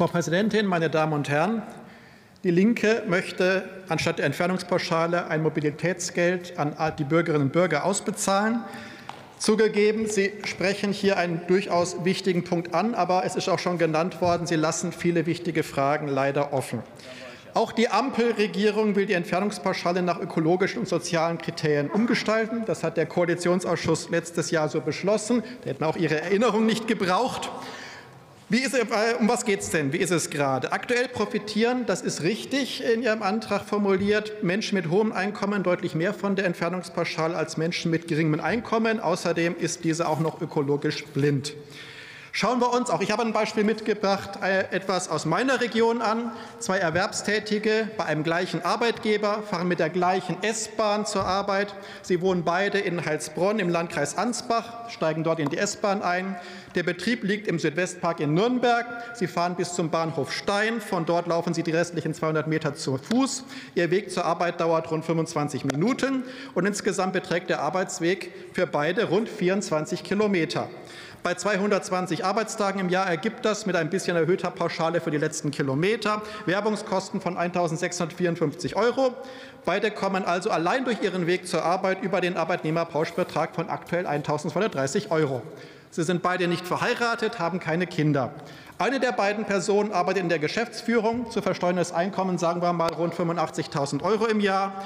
Frau Präsidentin, meine Damen und Herren! Die Linke möchte anstatt der Entfernungspauschale ein Mobilitätsgeld an die Bürgerinnen und Bürger ausbezahlen. Zugegeben, Sie sprechen hier einen durchaus wichtigen Punkt an, aber es ist auch schon genannt worden, Sie lassen viele wichtige Fragen leider offen. Auch die Ampelregierung will die Entfernungspauschale nach ökologischen und sozialen Kriterien umgestalten. Das hat der Koalitionsausschuss letztes Jahr so beschlossen. Da hätten auch Ihre Erinnerung nicht gebraucht. Wie ist, um was geht es denn? Wie ist es gerade? Aktuell profitieren, das ist richtig in Ihrem Antrag formuliert, Menschen mit hohem Einkommen deutlich mehr von der Entfernungspauschale als Menschen mit geringem Einkommen. Außerdem ist diese auch noch ökologisch blind. Schauen wir uns auch, ich habe ein Beispiel mitgebracht, äh, etwas aus meiner Region an. Zwei Erwerbstätige bei einem gleichen Arbeitgeber fahren mit der gleichen S-Bahn zur Arbeit. Sie wohnen beide in Heilsbronn im Landkreis Ansbach, steigen dort in die S-Bahn ein. Der Betrieb liegt im Südwestpark in Nürnberg. Sie fahren bis zum Bahnhof Stein. Von dort laufen Sie die restlichen 200 Meter zu Fuß. Ihr Weg zur Arbeit dauert rund 25 Minuten. Und insgesamt beträgt der Arbeitsweg für beide rund 24 Kilometer. Bei 220 Arbeitstagen im Jahr ergibt das mit ein bisschen erhöhter Pauschale für die letzten Kilometer Werbungskosten von 1.654 Euro. Beide kommen also allein durch ihren Weg zur Arbeit über den Arbeitnehmerpauschbetrag von aktuell 1.230 Euro. Sie sind beide nicht verheiratet, haben keine Kinder. Eine der beiden Personen arbeitet in der Geschäftsführung, zu versteuerndes Einkommen sagen wir mal rund 85.000 Euro im Jahr.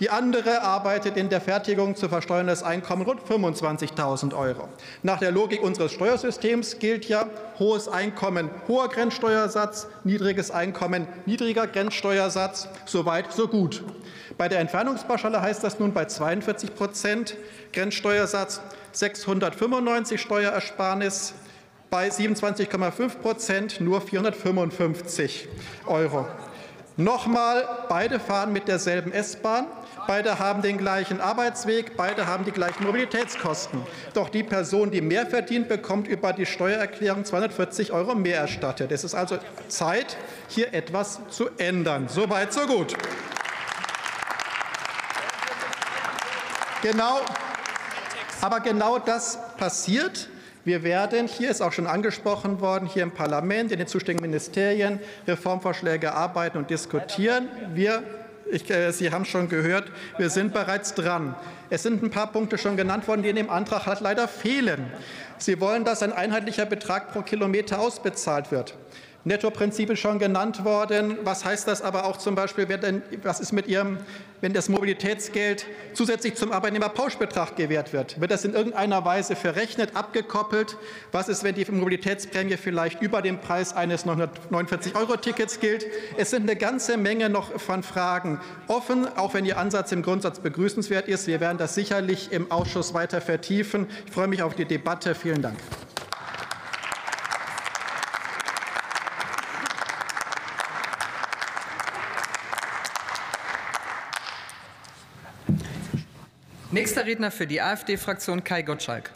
Die andere arbeitet in der Fertigung zu versteuerndes Einkommen rund 25.000 Euro. Nach der Logik unseres Steuersystems gilt ja hohes Einkommen, hoher Grenzsteuersatz, niedriges Einkommen, niedriger Grenzsteuersatz. So weit, so gut. Bei der Entfernungspauschale heißt das nun bei 42 Prozent Grenzsteuersatz 695 Steuerersparnis, bei 27,5 Prozent nur 455 Euro. Nochmal, beide fahren mit derselben S-Bahn. Beide haben den gleichen Arbeitsweg, beide haben die gleichen Mobilitätskosten. Doch die Person, die mehr verdient, bekommt über die Steuererklärung 240 Euro mehr erstattet. Es ist also Zeit, hier etwas zu ändern. So weit, so gut. Genau, aber genau das passiert. Wir werden, hier ist auch schon angesprochen worden, hier im Parlament, in den zuständigen Ministerien Reformvorschläge arbeiten und diskutieren. Wir ich, äh, Sie haben schon gehört, wir sind bereits dran. Es sind ein paar Punkte schon genannt worden, die in dem Antrag halt leider fehlen. Sie wollen, dass ein einheitlicher Betrag pro Kilometer ausbezahlt wird. Nettoprinzip ist schon genannt worden. Was heißt das aber auch zum Beispiel, denn, was ist mit Ihrem, wenn das Mobilitätsgeld zusätzlich zum Arbeitnehmerpauschbetrag gewährt wird? Wird das in irgendeiner Weise verrechnet, abgekoppelt? Was ist, wenn die Mobilitätsprämie vielleicht über dem Preis eines 949-Euro-Tickets gilt? Es sind eine ganze Menge noch von Fragen offen, auch wenn Ihr Ansatz im Grundsatz begrüßenswert ist. Wir werden das sicherlich im Ausschuss weiter vertiefen. Ich freue mich auf die Debatte. Vielen Dank. Nächster Redner für die AfD-Fraktion Kai Gottschalk.